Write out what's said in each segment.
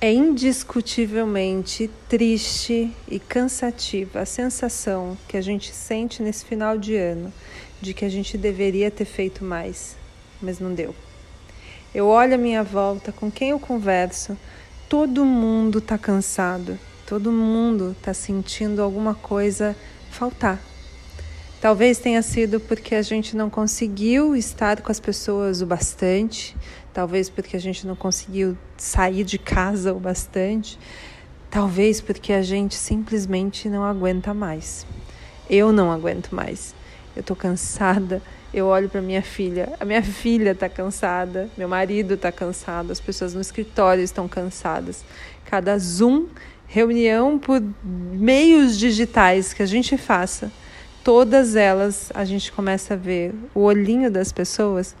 É indiscutivelmente triste e cansativa a sensação que a gente sente nesse final de ano de que a gente deveria ter feito mais, mas não deu. Eu olho a minha volta, com quem eu converso, todo mundo está cansado, todo mundo está sentindo alguma coisa faltar. Talvez tenha sido porque a gente não conseguiu estar com as pessoas o bastante, talvez porque a gente não conseguiu sair de casa o bastante, talvez porque a gente simplesmente não aguenta mais. Eu não aguento mais. Eu tô cansada. Eu olho para minha filha, a minha filha tá cansada, meu marido tá cansado, as pessoas no escritório estão cansadas. Cada Zoom, reunião por meios digitais que a gente faça, todas elas a gente começa a ver o olhinho das pessoas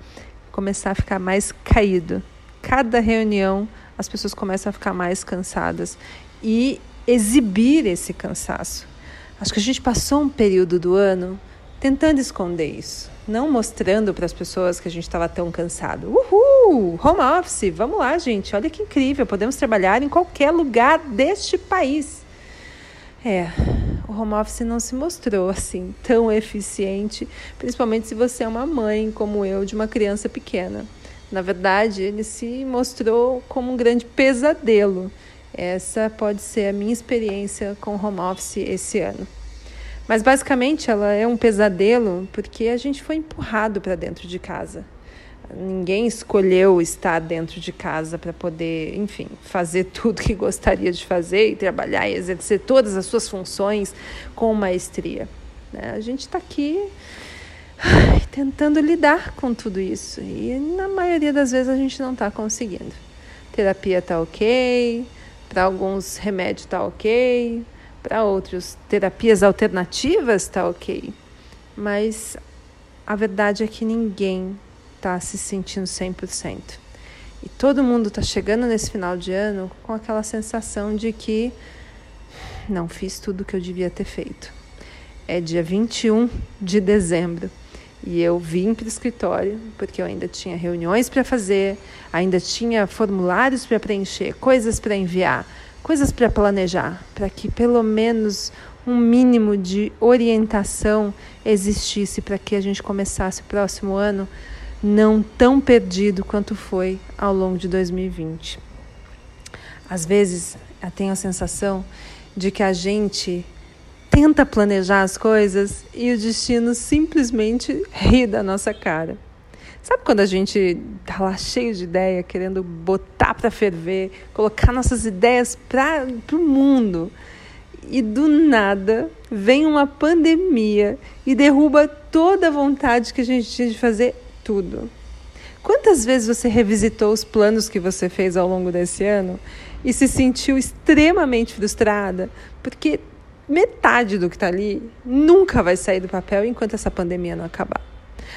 começar a ficar mais caído. Cada reunião as pessoas começam a ficar mais cansadas e exibir esse cansaço. Acho que a gente passou um período do ano tentando esconder isso, não mostrando para as pessoas que a gente estava tão cansado. Uhul! Home office, vamos lá, gente. Olha que incrível, podemos trabalhar em qualquer lugar deste país. É, o home office não se mostrou assim tão eficiente, principalmente se você é uma mãe como eu de uma criança pequena. Na verdade, ele se mostrou como um grande pesadelo. Essa pode ser a minha experiência com home office esse ano. Mas basicamente ela é um pesadelo porque a gente foi empurrado para dentro de casa. Ninguém escolheu estar dentro de casa para poder, enfim, fazer tudo que gostaria de fazer e trabalhar e exercer todas as suas funções com maestria. Né? A gente está aqui ai, tentando lidar com tudo isso e na maioria das vezes a gente não está conseguindo. Terapia está ok, para alguns remédio está ok, para outros terapias alternativas está ok, mas a verdade é que ninguém está se sentindo 100%. E todo mundo está chegando nesse final de ano com aquela sensação de que não fiz tudo o que eu devia ter feito. É dia 21 de dezembro e eu vim para o escritório porque eu ainda tinha reuniões para fazer, ainda tinha formulários para preencher, coisas para enviar, coisas para planejar, para que pelo menos um mínimo de orientação existisse para que a gente começasse o próximo ano não tão perdido quanto foi ao longo de 2020. Às vezes, eu tenho a sensação de que a gente tenta planejar as coisas e o destino simplesmente ri da nossa cara. Sabe quando a gente tá lá cheio de ideia, querendo botar para ferver, colocar nossas ideias para o mundo? E do nada vem uma pandemia e derruba toda a vontade que a gente tinha de fazer tudo. Quantas vezes você revisitou os planos que você fez ao longo desse ano e se sentiu extremamente frustrada porque metade do que está ali nunca vai sair do papel enquanto essa pandemia não acabar?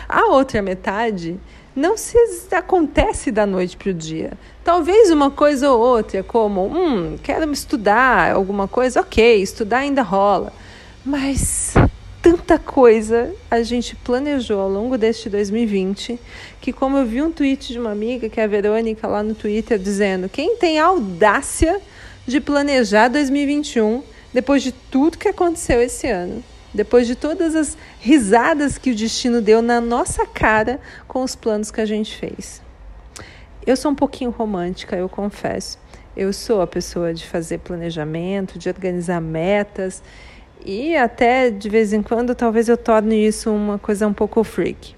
A outra metade não se acontece da noite para o dia. Talvez uma coisa ou outra, como, hum, quero estudar alguma coisa, ok, estudar ainda rola. Mas tanta coisa a gente planejou ao longo deste 2020 que, como eu vi um tweet de uma amiga, que é a Verônica, lá no Twitter, dizendo: quem tem audácia de planejar 2021 depois de tudo que aconteceu esse ano? Depois de todas as risadas que o destino deu na nossa cara com os planos que a gente fez. Eu sou um pouquinho romântica, eu confesso. Eu sou a pessoa de fazer planejamento, de organizar metas e até de vez em quando talvez eu torne isso uma coisa um pouco freak.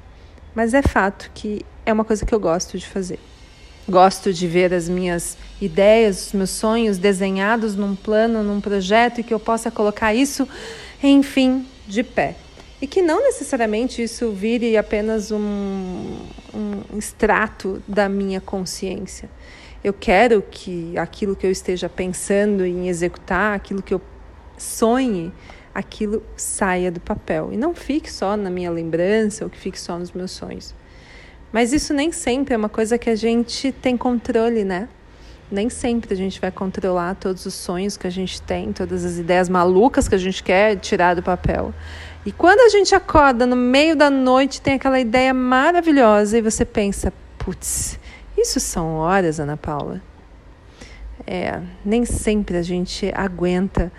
Mas é fato que é uma coisa que eu gosto de fazer. Gosto de ver as minhas ideias, os meus sonhos desenhados num plano, num projeto e que eu possa colocar isso, enfim, de pé. E que não necessariamente isso vire apenas um, um extrato da minha consciência. Eu quero que aquilo que eu esteja pensando em executar, aquilo que eu sonhe, aquilo saia do papel e não fique só na minha lembrança ou que fique só nos meus sonhos. Mas isso nem sempre é uma coisa que a gente tem controle, né? Nem sempre a gente vai controlar todos os sonhos que a gente tem, todas as ideias malucas que a gente quer tirar do papel. E quando a gente acorda no meio da noite, tem aquela ideia maravilhosa e você pensa: putz, isso são horas, Ana Paula. É, nem sempre a gente aguenta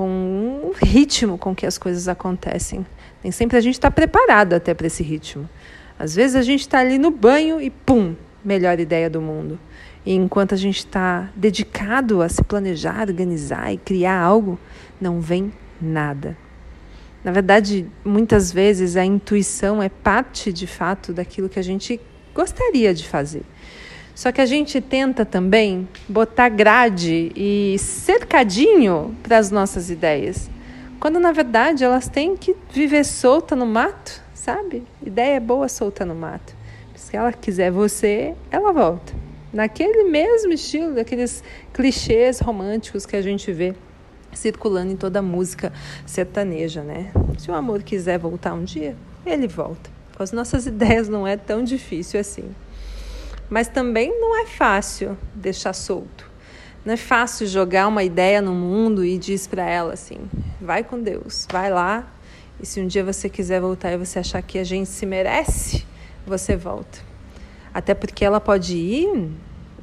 com o ritmo com que as coisas acontecem. Nem sempre a gente está preparado até para esse ritmo. Às vezes a gente está ali no banho e pum, melhor ideia do mundo. E enquanto a gente está dedicado a se planejar, organizar e criar algo, não vem nada. Na verdade, muitas vezes a intuição é parte de fato daquilo que a gente gostaria de fazer. Só que a gente tenta também botar grade e cercadinho para as nossas ideias, quando na verdade elas têm que viver solta no mato, sabe? Ideia boa solta no mato. Se ela quiser você, ela volta. Naquele mesmo estilo, daqueles clichês românticos que a gente vê circulando em toda a música sertaneja, né? Se o amor quiser voltar um dia, ele volta. Com as nossas ideias não é tão difícil assim. Mas também não é fácil deixar solto. Não é fácil jogar uma ideia no mundo e diz para ela assim: vai com Deus, vai lá. E se um dia você quiser voltar e você achar que a gente se merece, você volta. Até porque ela pode ir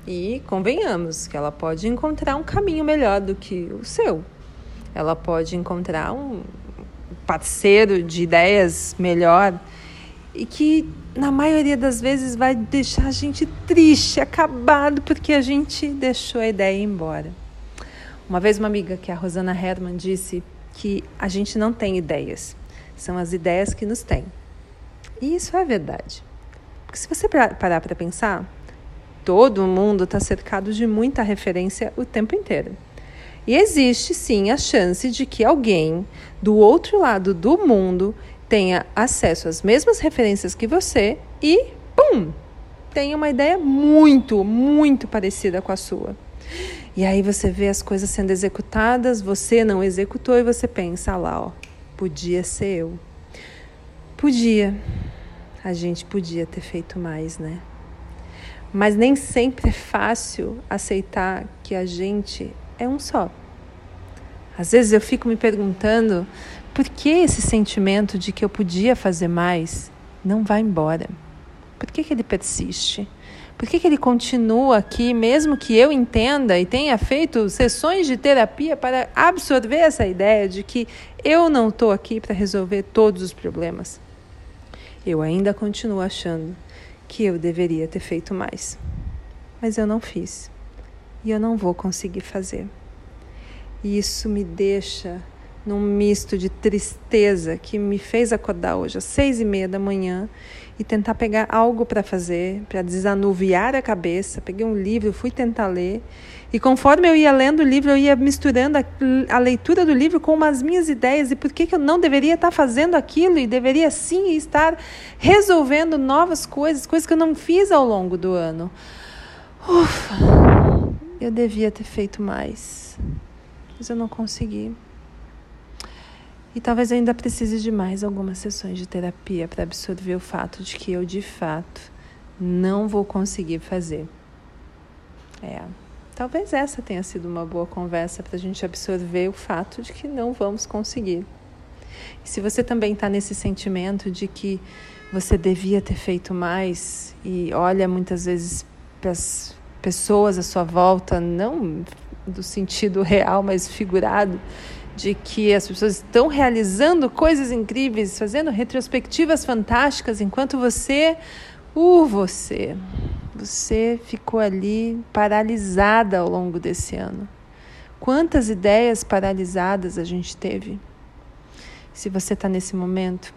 e convenhamos que ela pode encontrar um caminho melhor do que o seu ela pode encontrar um parceiro de ideias melhor e que na maioria das vezes vai deixar a gente triste, acabado, porque a gente deixou a ideia embora. Uma vez uma amiga que é a Rosana Herman disse que a gente não tem ideias, são as ideias que nos têm. E isso é verdade. Porque se você parar para pensar, todo mundo está cercado de muita referência o tempo inteiro. E existe sim a chance de que alguém do outro lado do mundo tenha acesso às mesmas referências que você e, pum, tenha uma ideia muito, muito parecida com a sua. E aí você vê as coisas sendo executadas, você não executou e você pensa ah lá, ó, podia ser eu. Podia. A gente podia ter feito mais, né? Mas nem sempre é fácil aceitar que a gente é um só. Às vezes eu fico me perguntando que esse sentimento de que eu podia fazer mais não vai embora. Por que, que ele persiste? Por que, que ele continua aqui, mesmo que eu entenda e tenha feito sessões de terapia para absorver essa ideia de que eu não estou aqui para resolver todos os problemas? Eu ainda continuo achando que eu deveria ter feito mais. Mas eu não fiz. E eu não vou conseguir fazer. E isso me deixa num misto de tristeza que me fez acordar hoje às seis e meia da manhã e tentar pegar algo para fazer, para desanuviar a cabeça. Peguei um livro, fui tentar ler. E conforme eu ia lendo o livro, eu ia misturando a, a leitura do livro com as minhas ideias e por que, que eu não deveria estar fazendo aquilo e deveria sim estar resolvendo novas coisas, coisas que eu não fiz ao longo do ano. Ufa, eu devia ter feito mais mas eu não consegui. E talvez ainda precise de mais algumas sessões de terapia para absorver o fato de que eu, de fato, não vou conseguir fazer. É, talvez essa tenha sido uma boa conversa para a gente absorver o fato de que não vamos conseguir. E se você também está nesse sentimento de que você devia ter feito mais e olha muitas vezes para as pessoas à sua volta não do sentido real, mas figurado, de que as pessoas estão realizando coisas incríveis, fazendo retrospectivas fantásticas, enquanto você, uh, você, você ficou ali paralisada ao longo desse ano. Quantas ideias paralisadas a gente teve? Se você está nesse momento,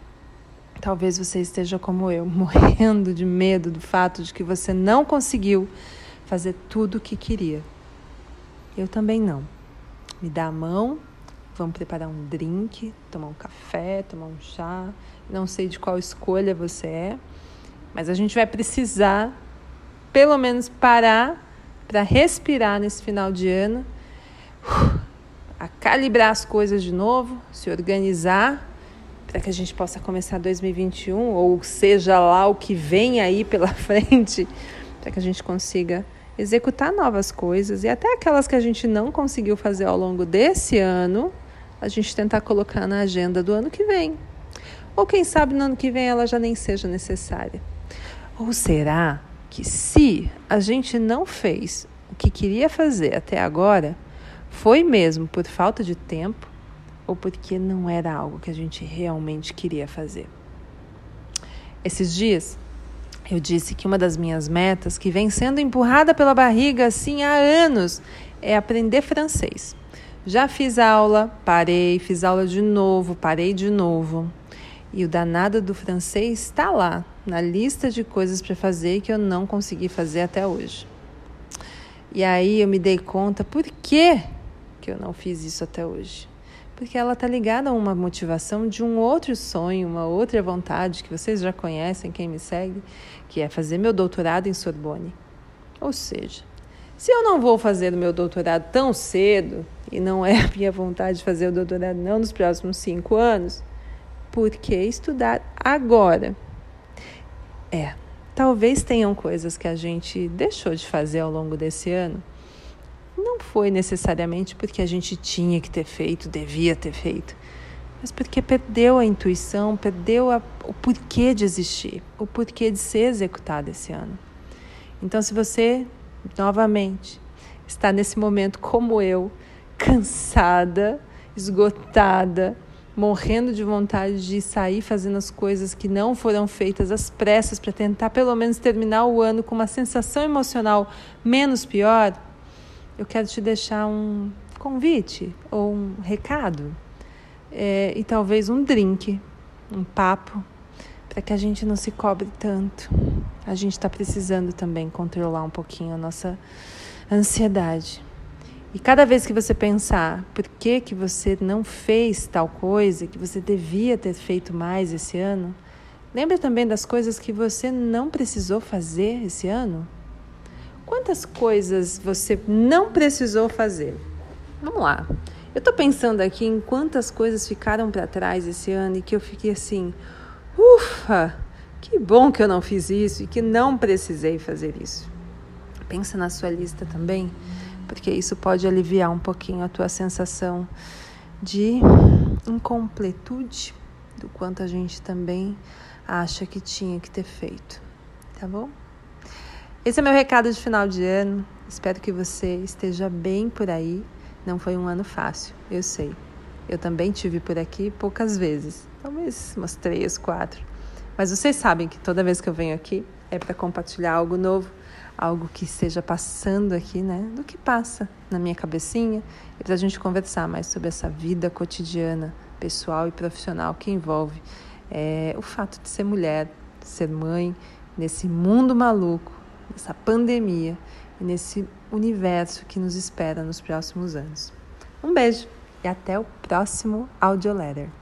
talvez você esteja como eu, morrendo de medo do fato de que você não conseguiu fazer tudo o que queria. Eu também não. Me dá a mão, vamos preparar um drink, tomar um café, tomar um chá. Não sei de qual escolha você é, mas a gente vai precisar, pelo menos, parar para respirar nesse final de ano, a calibrar as coisas de novo, se organizar para que a gente possa começar 2021, ou seja lá o que vem aí pela frente, para que a gente consiga executar novas coisas e até aquelas que a gente não conseguiu fazer ao longo desse ano, a gente tentar colocar na agenda do ano que vem. Ou quem sabe no ano que vem ela já nem seja necessária. Ou será que se a gente não fez o que queria fazer até agora foi mesmo por falta de tempo ou porque não era algo que a gente realmente queria fazer. Esses dias eu disse que uma das minhas metas, que vem sendo empurrada pela barriga assim há anos, é aprender francês. Já fiz aula, parei, fiz aula de novo, parei de novo. E o danado do francês está lá, na lista de coisas para fazer que eu não consegui fazer até hoje. E aí eu me dei conta por que, que eu não fiz isso até hoje. Porque ela está ligada a uma motivação de um outro sonho, uma outra vontade que vocês já conhecem, quem me segue, que é fazer meu doutorado em Sorbonne. Ou seja, se eu não vou fazer o meu doutorado tão cedo, e não é a minha vontade de fazer o doutorado não nos próximos cinco anos, por que estudar agora? É, talvez tenham coisas que a gente deixou de fazer ao longo desse ano. Não foi necessariamente porque a gente tinha que ter feito, devia ter feito, mas porque perdeu a intuição, perdeu a, o porquê de existir, o porquê de ser executado esse ano. Então, se você novamente, está nesse momento como eu, cansada, esgotada, morrendo de vontade de sair fazendo as coisas que não foram feitas às pressas para tentar pelo menos terminar o ano com uma sensação emocional menos pior, eu quero te deixar um convite ou um recado é, e talvez um drink, um papo para que a gente não se cobre tanto. A gente está precisando também controlar um pouquinho a nossa ansiedade. E cada vez que você pensar por que, que você não fez tal coisa, que você devia ter feito mais esse ano, lembre também das coisas que você não precisou fazer esse ano. Quantas coisas você não precisou fazer? Vamos lá. Eu estou pensando aqui em quantas coisas ficaram para trás esse ano e que eu fiquei assim, Ufa! Que bom que eu não fiz isso e que não precisei fazer isso. Pensa na sua lista também, porque isso pode aliviar um pouquinho a tua sensação de incompletude do quanto a gente também acha que tinha que ter feito, tá bom? Esse é meu recado de final de ano. Espero que você esteja bem por aí. Não foi um ano fácil, eu sei. Eu também tive por aqui poucas vezes, talvez umas três, quatro. Mas vocês sabem que toda vez que eu venho aqui é para compartilhar algo novo, algo que esteja passando aqui, né? Do que passa na minha cabecinha e para a gente conversar mais sobre essa vida cotidiana, pessoal e profissional que envolve é, o fato de ser mulher, de ser mãe, nesse mundo maluco, nessa pandemia e nesse universo que nos espera nos próximos anos. Um beijo! e até o próximo Audio Letter.